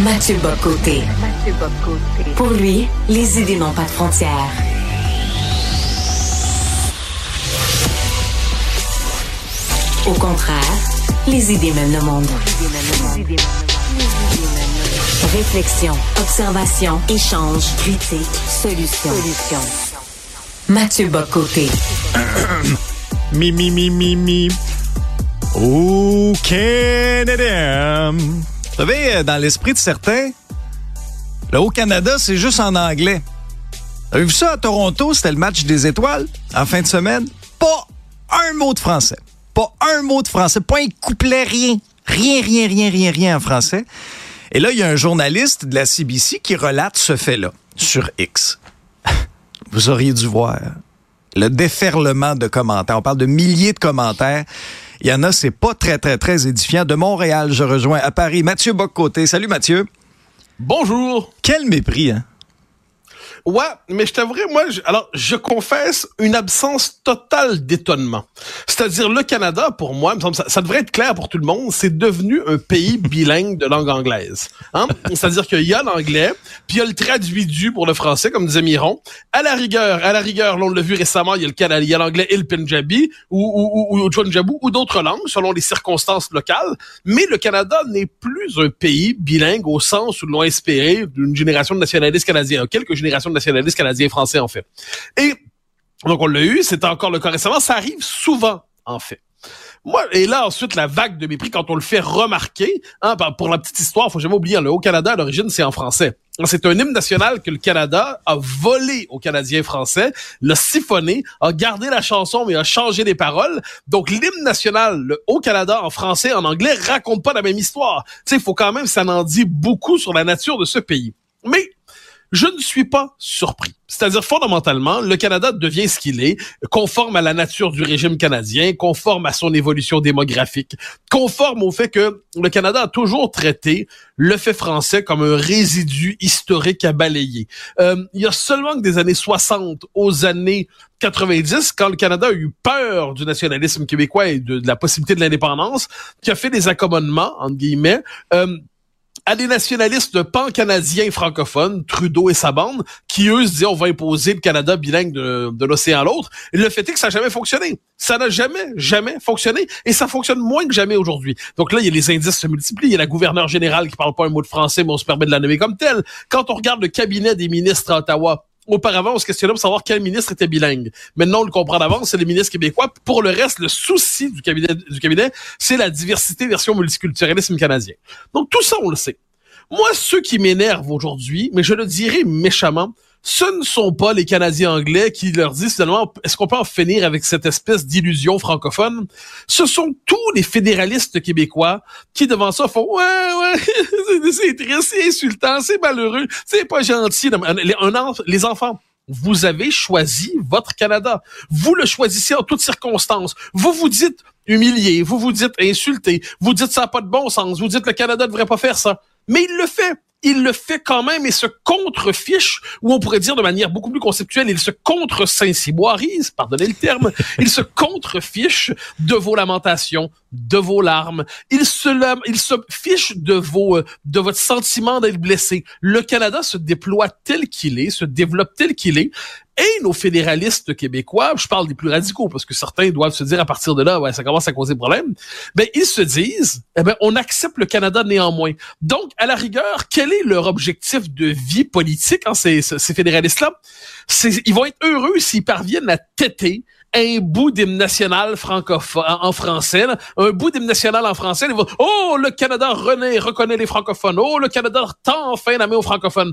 Mathieu Bocoté. Pour lui, les idées n'ont pas de frontières. Au contraire, les idées mènent le monde. Réflexion, observation, échange, critique, solution. Mathieu Bocoté. Mi, mi, mi. Au Canada. Vous savez, dans l'esprit de certains, le Haut-Canada, c'est juste en anglais. Avez-vous vu ça à Toronto? C'était le match des étoiles en fin de semaine. Pas un mot de français. Pas un mot de français. Pas un couplet, rien. Rien, rien, rien, rien, rien en français. Et là, il y a un journaliste de la CBC qui relate ce fait-là sur X. Vous auriez dû voir le déferlement de commentaires. On parle de milliers de commentaires. Il y en a, c'est pas très, très, très édifiant. De Montréal, je rejoins à Paris Mathieu Boccoté. Salut Mathieu. Bonjour. Quel mépris, hein? Ouais, mais je t'avouerai, moi, je, alors, je confesse une absence totale d'étonnement. C'est-à-dire, le Canada, pour moi, ça, devrait être clair pour tout le monde, c'est devenu un pays bilingue de langue anglaise. Hein? C'est-à-dire qu'il y a l'anglais, puis il y a le traduit du pour le français, comme disait Miron. À la rigueur, à la rigueur, l'on l'a vu récemment, il y a le Canada, il y a l'anglais et le Punjabi, ou, ou, ou, ou ou d'autres langues, selon les circonstances locales. Mais le Canada n'est plus un pays bilingue au sens où l'on espéré d'une génération de nationalistes canadiens, quelques générations nationaliste canadien français, en fait. Et donc, on l'a eu, c'est encore le cas récemment. Ça arrive souvent, en fait. Moi, et là, ensuite, la vague de mépris, quand on le fait remarquer, hein, pour la petite histoire, faut jamais oublier, le Haut-Canada, à l'origine, c'est en français. C'est un hymne national que le Canada a volé aux Canadiens français, l'a siphonné, a gardé la chanson, mais a changé les paroles. Donc, l'hymne national, le Haut-Canada, en français, en anglais, raconte pas la même histoire. Tu sais, faut quand même, ça en dit beaucoup sur la nature de ce pays. Mais, je ne suis pas surpris. C'est-à-dire, fondamentalement, le Canada devient ce qu'il est, conforme à la nature du régime canadien, conforme à son évolution démographique, conforme au fait que le Canada a toujours traité le fait français comme un résidu historique à balayer. Euh, il y a seulement que des années 60 aux années 90, quand le Canada a eu peur du nationalisme québécois et de, la possibilité de l'indépendance, qui a fait des accommodements, entre guillemets, euh, à des nationalistes pan-canadiens francophones, Trudeau et sa bande, qui eux se disaient on va imposer le Canada bilingue de, de l'océan à l'autre. Le fait est que ça n'a jamais fonctionné. Ça n'a jamais, jamais fonctionné. Et ça fonctionne moins que jamais aujourd'hui. Donc là, il y a les indices se multiplient. Il y a la gouverneure générale qui parle pas un mot de français, mais on se permet de la nommer comme telle. Quand on regarde le cabinet des ministres à Ottawa, Auparavant, on se questionnait pour savoir quel ministre était bilingue. Maintenant, on le comprend d'avance, c'est les ministres québécois. Pour le reste, le souci du cabinet, du cabinet, c'est la diversité version multiculturalisme canadien. Donc, tout ça, on le sait. Moi, ceux qui m'énervent aujourd'hui, mais je le dirais méchamment, ce ne sont pas les Canadiens anglais qui leur disent finalement, est-ce qu'on peut en finir avec cette espèce d'illusion francophone? Ce sont tous les fédéralistes québécois qui, devant ça, font, ouais, ouais, c'est triste, c'est insultant, c'est malheureux, c'est pas gentil. Les enfants, vous avez choisi votre Canada. Vous le choisissez en toutes circonstances. Vous vous dites humilié, vous vous dites insulté, vous dites ça n'a pas de bon sens, vous dites le Canada ne devrait pas faire ça. Mais il le fait il le fait quand même et se contrefiche, ou on pourrait dire de manière beaucoup plus conceptuelle, il se contre-saint-ciboirise, pardonnez le terme, il se contrefiche de vos lamentations, de vos larmes, il se, il se fiche de vos, euh, de votre sentiment d'être blessé. Le Canada se déploie tel qu'il est, se développe tel qu'il est, et nos fédéralistes québécois, je parle des plus radicaux parce que certains doivent se dire à partir de là, ouais, ça commence à causer problème. Ben ils se disent, eh ben on accepte le Canada néanmoins. Donc à la rigueur, quel est leur objectif de vie politique, hein, ces, ces fédéralistes-là? Ils vont être heureux s'ils parviennent à têter un bout d'hymne national francophone en français, un bout d'hymne national en français. Ils vont, oh, le Canada reconnaît les francophones. Oh, le Canada tend enfin la main aux francophones.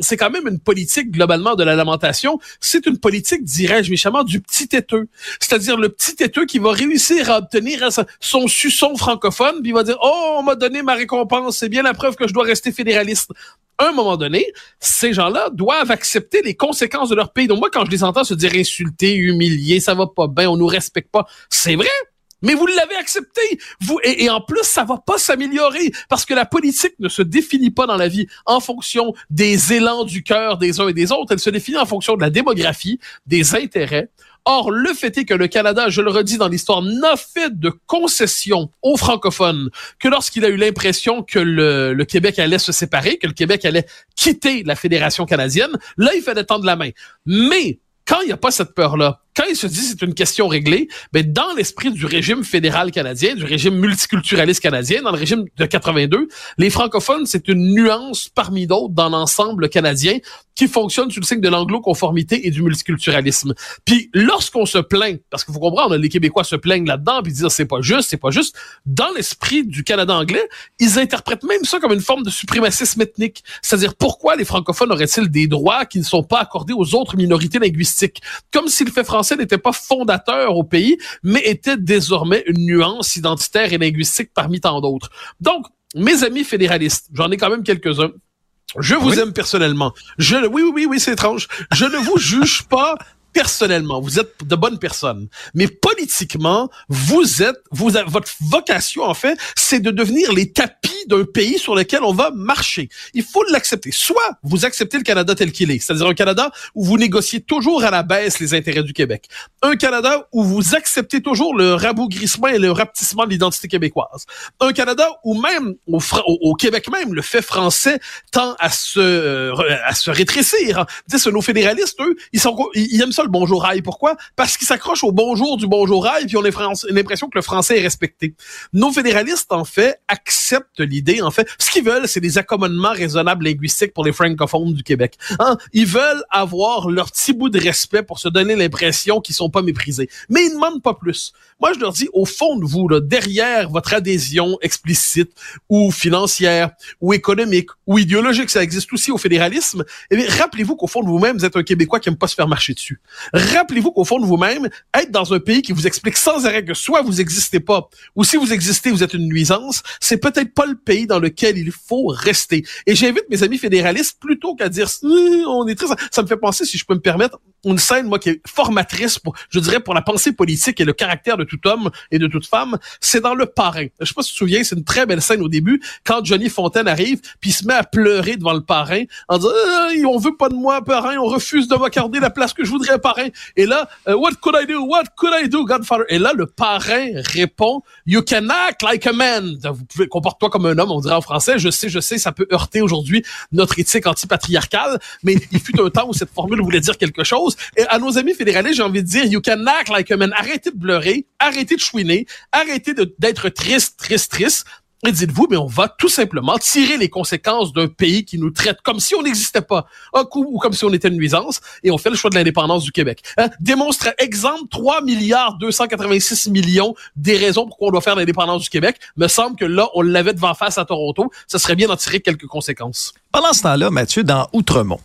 C'est quand même une politique globalement de la lamentation. C'est une politique, dirais-je méchamment, du petit têteux. C'est-à-dire le petit têteux qui va réussir à obtenir son suçon francophone, puis il va dire, oh, on m'a donné ma récompense. C'est bien la preuve que je dois rester fédéraliste un moment donné, ces gens-là doivent accepter les conséquences de leur pays. Donc moi, quand je les entends se dire insultés, humiliés, ça va pas bien, on nous respecte pas, c'est vrai. Mais vous l'avez accepté. Vous et, en plus, ça va pas s'améliorer parce que la politique ne se définit pas dans la vie en fonction des élans du cœur des uns et des autres. Elle se définit en fonction de la démographie, des intérêts. Or, le fait est que le Canada, je le redis dans l'histoire, n'a fait de concessions aux francophones que lorsqu'il a eu l'impression que le, le, Québec allait se séparer, que le Québec allait quitter la Fédération canadienne. Là, il fallait tendre la main. Mais quand il n'y a pas cette peur-là, quand il se dit c'est une question réglée, ben dans l'esprit du régime fédéral canadien, du régime multiculturaliste canadien, dans le régime de 82, les francophones, c'est une nuance parmi d'autres dans l'ensemble canadien qui fonctionne sous le signe de l'anglo-conformité et du multiculturalisme. Puis lorsqu'on se plaint, parce qu'il faut comprendre, les Québécois se plaignent là-dedans, puis disent c'est pas juste, c'est pas juste, dans l'esprit du Canada anglais, ils interprètent même ça comme une forme de suprémacisme ethnique. C'est-à-dire pourquoi les francophones auraient-ils des droits qui ne sont pas accordés aux autres minorités linguistiques, comme si le fait français n'était pas fondateur au pays, mais était désormais une nuance identitaire et linguistique parmi tant d'autres. Donc, mes amis fédéralistes, j'en ai quand même quelques-uns. Je vous aime personnellement. Je, oui, oui, oui, oui, c'est étrange. Je ne vous juge pas personnellement, vous êtes de bonnes personnes, mais politiquement, vous êtes, vous votre vocation en fait, c'est de devenir les tapis d'un pays sur lequel on va marcher. Il faut l'accepter. Soit vous acceptez le Canada tel qu'il est, c'est-à-dire un Canada où vous négociez toujours à la baisse les intérêts du Québec, un Canada où vous acceptez toujours le rabougrissement et le rapetissement de l'identité québécoise, un Canada où même au, Québec même le fait français tend à se euh, à se rétrécir. C'est nos fédéralistes, eux, ils sont ils aiment ça le bonjour rail. Pourquoi? Parce qu'ils s'accrochent au bonjour du bonjour rail, puis on a l'impression que le français est respecté. Nos fédéralistes, en fait, acceptent l'idée, en fait. Ce qu'ils veulent, c'est des accommodements raisonnables linguistiques pour les francophones du Québec. Hein? Ils veulent avoir leur petit bout de respect pour se donner l'impression qu'ils sont pas méprisés. Mais ils ne demandent pas plus. Moi, je leur dis, au fond de vous, là, derrière votre adhésion explicite ou financière ou économique ou idéologique, ça existe aussi au fédéralisme, eh rappelez-vous qu'au fond de vous-même, vous êtes un Québécois qui aime pas se faire marcher dessus. Rappelez-vous qu'au fond de vous-même, être dans un pays qui vous explique sans arrêt que soit vous existez pas, ou si vous existez, vous êtes une nuisance, c'est peut-être pas le pays dans lequel il faut rester. Et j'invite mes amis fédéralistes, plutôt qu'à dire, hum, on est très, ça me fait penser, si je peux me permettre, une scène, moi, qui est formatrice pour, je dirais, pour la pensée politique et le caractère de tout homme et de toute femme, c'est dans Le Parrain. Je sais pas si tu te souviens, c'est une très belle scène au début, quand Johnny Fontaine arrive, puis il se met à pleurer devant le parrain, en disant, euh, on veut pas de moi, parrain, on refuse de m'accorder la place que je voudrais, parrain. Et là, euh, what could I do? What could I do, Godfather? Et là, le parrain répond, you can act like a man. Vous pouvez, comporte-toi comme un homme, on dirait en français. Je sais, je sais, ça peut heurter aujourd'hui notre éthique antipatriarcale, mais il fut un temps où cette formule voulait dire quelque chose. Et à nos amis fédéralistes, j'ai envie de dire, you can act like a man. Arrêtez de pleurer, arrêtez de chouiner, arrêtez d'être triste, triste, triste. Et dites-vous, mais on va tout simplement tirer les conséquences d'un pays qui nous traite comme si on n'existait pas, un coup ou comme si on était une nuisance, et on fait le choix de l'indépendance du Québec. Hein? Démonstre, exemple, 3 milliards 286 millions des raisons pour qu'on doit faire l'indépendance du Québec. Me semble que là, on l'avait devant face à Toronto. Ce serait bien d'en tirer quelques conséquences. Pendant ce temps-là, Mathieu, dans Outremont,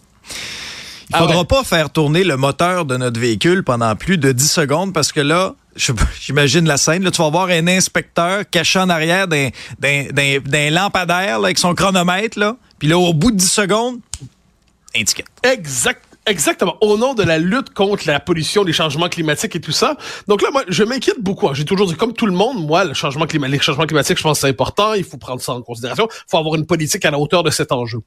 il ah faudra pas faire tourner le moteur de notre véhicule pendant plus de 10 secondes parce que là, j'imagine la scène, là, tu vas voir un inspecteur caché en arrière d'un lampadaire avec son chronomètre, là, puis là, au bout de 10 secondes, étiquette. Exact. Exactement. Au nom de la lutte contre la pollution, les changements climatiques et tout ça. Donc là, moi, je m'inquiète beaucoup. Hein. J'ai toujours dit, comme tout le monde, moi, le changement climatique, les changements climatiques, je pense c'est important. Il faut prendre ça en considération. Il faut avoir une politique à la hauteur de cet enjeu.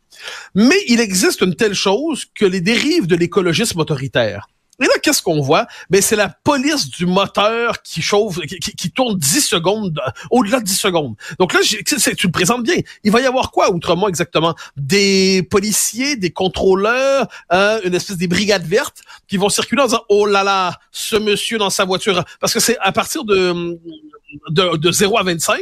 Mais il existe une telle chose que les dérives de l'écologisme autoritaire. Et là, qu'est-ce qu'on voit? Ben, c'est la police du moteur qui chauffe, qui, tourne 10 secondes, au-delà de 10 secondes. Donc là, tu le présentes bien. Il va y avoir quoi, autrement, exactement? Des policiers, des contrôleurs, euh, une espèce des brigades vertes qui vont circuler en disant, oh là là, ce monsieur dans sa voiture. Parce que c'est à partir de, de, de 0 à 25,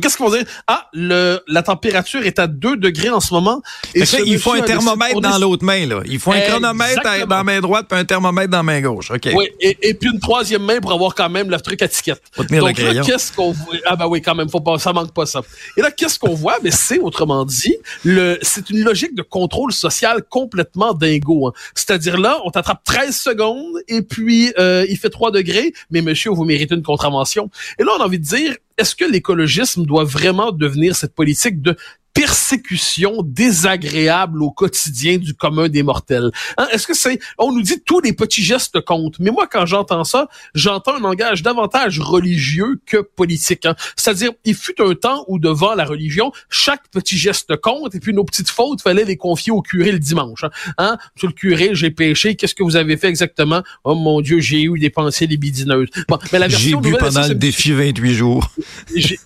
Qu'est-ce qu'on va dire? Ah, le, la température est à 2 degrés en ce moment. Et il faut un thermomètre dans l'autre main, là. Il faut un chronomètre dans la main droite puis un thermomètre dans la main gauche. OK. Oui, et, puis une troisième main pour avoir quand même le truc à ticket. Faut tenir Donc là, qu'est-ce qu'on voit? Ah ben oui, quand même, faut pas, ça manque pas ça. Et là, qu'est-ce qu'on voit? Mais c'est, autrement dit, le, c'est une logique de contrôle social complètement dingo. Hein. C'est-à-dire là, on t'attrape 13 secondes et puis euh, il fait 3 degrés, mais monsieur, vous méritez une contravention. Et là, on a envie de dire, est-ce que l'écologisme doit vraiment devenir cette politique de persécution désagréable au quotidien du commun des mortels. Hein, est-ce que c'est, on nous dit tous les petits gestes comptent, mais moi quand j'entends ça, j'entends un langage davantage religieux que politique. Hein. C'est-à-dire, il fut un temps où devant la religion, chaque petit geste compte, et puis nos petites fautes, fallait les confier au curé le dimanche. Hein, hein? Monsieur le curé, j'ai péché, qu'est-ce que vous avez fait exactement? Oh mon Dieu, j'ai eu des pensées libidineuses. Bon, mais la version J'ai bu pendant le défi 28 jours.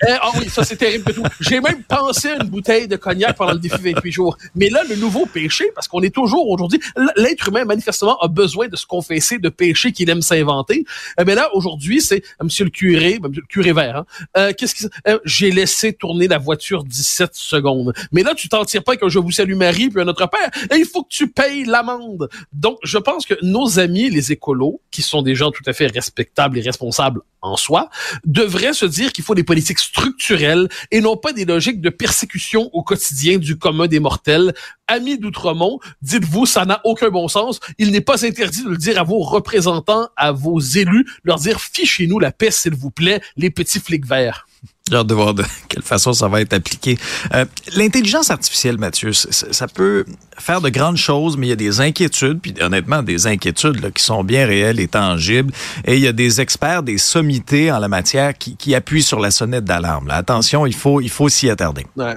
Ah oui, ça c'est terrible. J'ai même pensé à une bouteille de cognac pendant le défi 28 jours. Mais là, le nouveau péché, parce qu'on est toujours aujourd'hui, l'être humain manifestement a besoin de se confesser de péché qu'il aime s'inventer. Eh ben là, aujourd'hui, c'est euh, Monsieur le curé, le curé vert. Hein, euh, qu'est-ce qui, euh, j'ai laissé tourner la voiture 17 secondes. Mais là, tu t'en tires pas que je vous salue Marie puis un autre père. Et il faut que tu payes l'amende. Donc, je pense que nos amis, les écolos, qui sont des gens tout à fait respectables et responsables en soi, devraient se dire qu'il faut des politiques structurelles et non pas des logiques de persécution au quotidien du commun des mortels. Amis d'Outremont, dites-vous, ça n'a aucun bon sens. Il n'est pas interdit de le dire à vos représentants, à vos élus, leur dire fichez-nous la paix, s'il vous plaît, les petits flics verts. J'ai hâte de voir de quelle façon ça va être appliqué. Euh, L'intelligence artificielle, Mathieu, ça peut faire de grandes choses, mais il y a des inquiétudes, puis honnêtement, des inquiétudes là, qui sont bien réelles et tangibles. Et il y a des experts, des sommités en la matière qui, qui appuient sur la sonnette d'alarme. Attention, il faut, il faut s'y attarder. Ouais.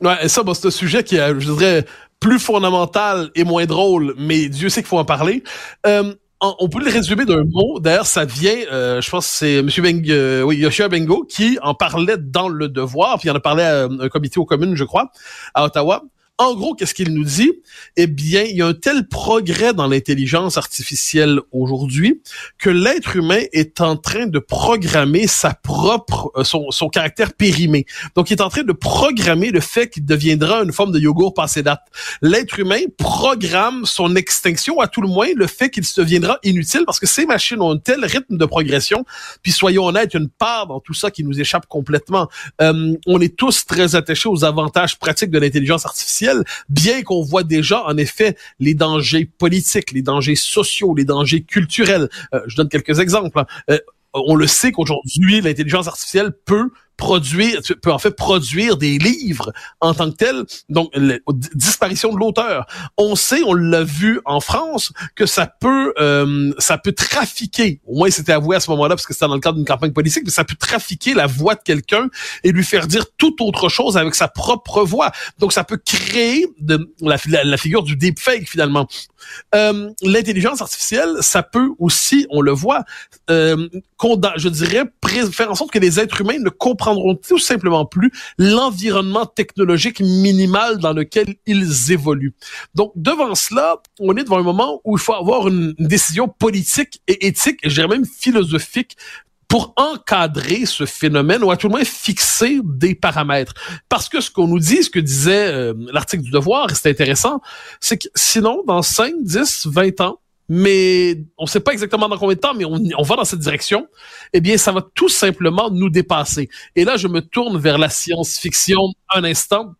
Ouais, ça, bon, c'est un sujet qui est, je dirais, plus fondamental et moins drôle, mais Dieu sait qu'il faut en parler. Euh, on peut le résumer d'un mot. D'ailleurs, ça vient, euh, je pense c'est M. Beng, euh, oui, Yoshia Bengo qui en parlait dans Le Devoir, puis il en a parlé à un comité aux communes, je crois, à Ottawa. En gros, qu'est-ce qu'il nous dit? Eh bien, il y a un tel progrès dans l'intelligence artificielle aujourd'hui que l'être humain est en train de programmer sa propre, euh, son, son, caractère périmé. Donc, il est en train de programmer le fait qu'il deviendra une forme de yogourt passé date. L'être humain programme son extinction, à tout le moins le fait qu'il se deviendra inutile parce que ces machines ont un tel rythme de progression. Puis, soyons honnêtes, une part dans tout ça qui nous échappe complètement. Euh, on est tous très attachés aux avantages pratiques de l'intelligence artificielle bien qu'on voit déjà en effet les dangers politiques, les dangers sociaux, les dangers culturels. Euh, je donne quelques exemples. Hein. Euh, on le sait qu'aujourd'hui, l'intelligence artificielle peut produire, peut en fait produire des livres en tant que tel. Donc, disparition de l'auteur. On sait, on l'a vu en France, que ça peut, euh, ça peut trafiquer. Au moins, c'était avoué à ce moment-là parce que c'était dans le cadre d'une campagne politique, mais ça peut trafiquer la voix de quelqu'un et lui faire dire toute autre chose avec sa propre voix. Donc, ça peut créer de, la, la, figure du deepfake finalement. Euh, L'intelligence artificielle, ça peut aussi, on le voit, euh, je dirais, faire en sorte que les êtres humains ne tout simplement plus l'environnement technologique minimal dans lequel ils évoluent. Donc, devant cela, on est devant un moment où il faut avoir une, décision politique et éthique, et même philosophique, pour encadrer ce phénomène ou à tout le moins fixer des paramètres. Parce que ce qu'on nous dit, ce que disait euh, l'article du Devoir, et c'est intéressant, c'est que sinon, dans 5, 10, 20 ans, mais on ne sait pas exactement dans combien de temps, mais on, on, va dans cette direction, eh bien, ça va tout simplement nous dépasser. Et là, je me tourne vers la science-fiction un instant,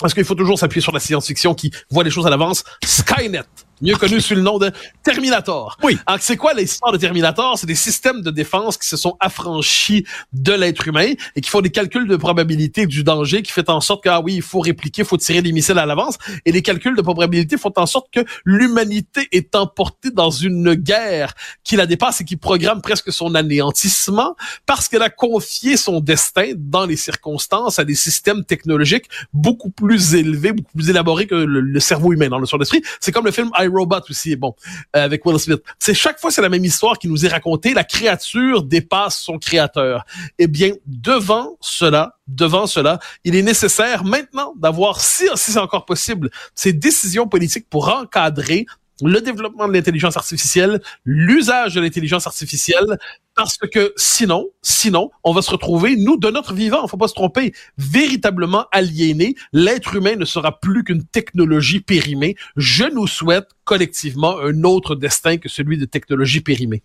parce qu'il faut toujours s'appuyer sur la science-fiction qui voit les choses à l'avance. Skynet mieux connu sous le nom de Terminator. Oui. Alors, c'est quoi l'histoire de Terminator? C'est des systèmes de défense qui se sont affranchis de l'être humain et qui font des calculs de probabilité du danger qui fait en sorte que, ah oui, il faut répliquer, il faut tirer des missiles à l'avance. Et les calculs de probabilité font en sorte que l'humanité est emportée dans une guerre qui la dépasse et qui programme presque son anéantissement parce qu'elle a confié son destin dans les circonstances à des systèmes technologiques beaucoup plus élevés, beaucoup plus élaborés que le, cerveau humain dans le son d'esprit. C'est comme le film Robot aussi, bon, euh, avec Will Smith. C'est chaque fois c'est la même histoire qui nous est racontée. La créature dépasse son créateur. Eh bien, devant cela, devant cela, il est nécessaire maintenant d'avoir, si, si c'est encore possible, ces décisions politiques pour encadrer le développement de l'intelligence artificielle, l'usage de l'intelligence artificielle, parce que sinon, sinon, on va se retrouver, nous, de notre vivant, faut pas se tromper, véritablement aliénés. L'être humain ne sera plus qu'une technologie périmée. Je nous souhaite collectivement un autre destin que celui de technologie périmée.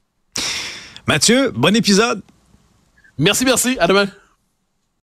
Mathieu, bon épisode. Merci, merci. À demain.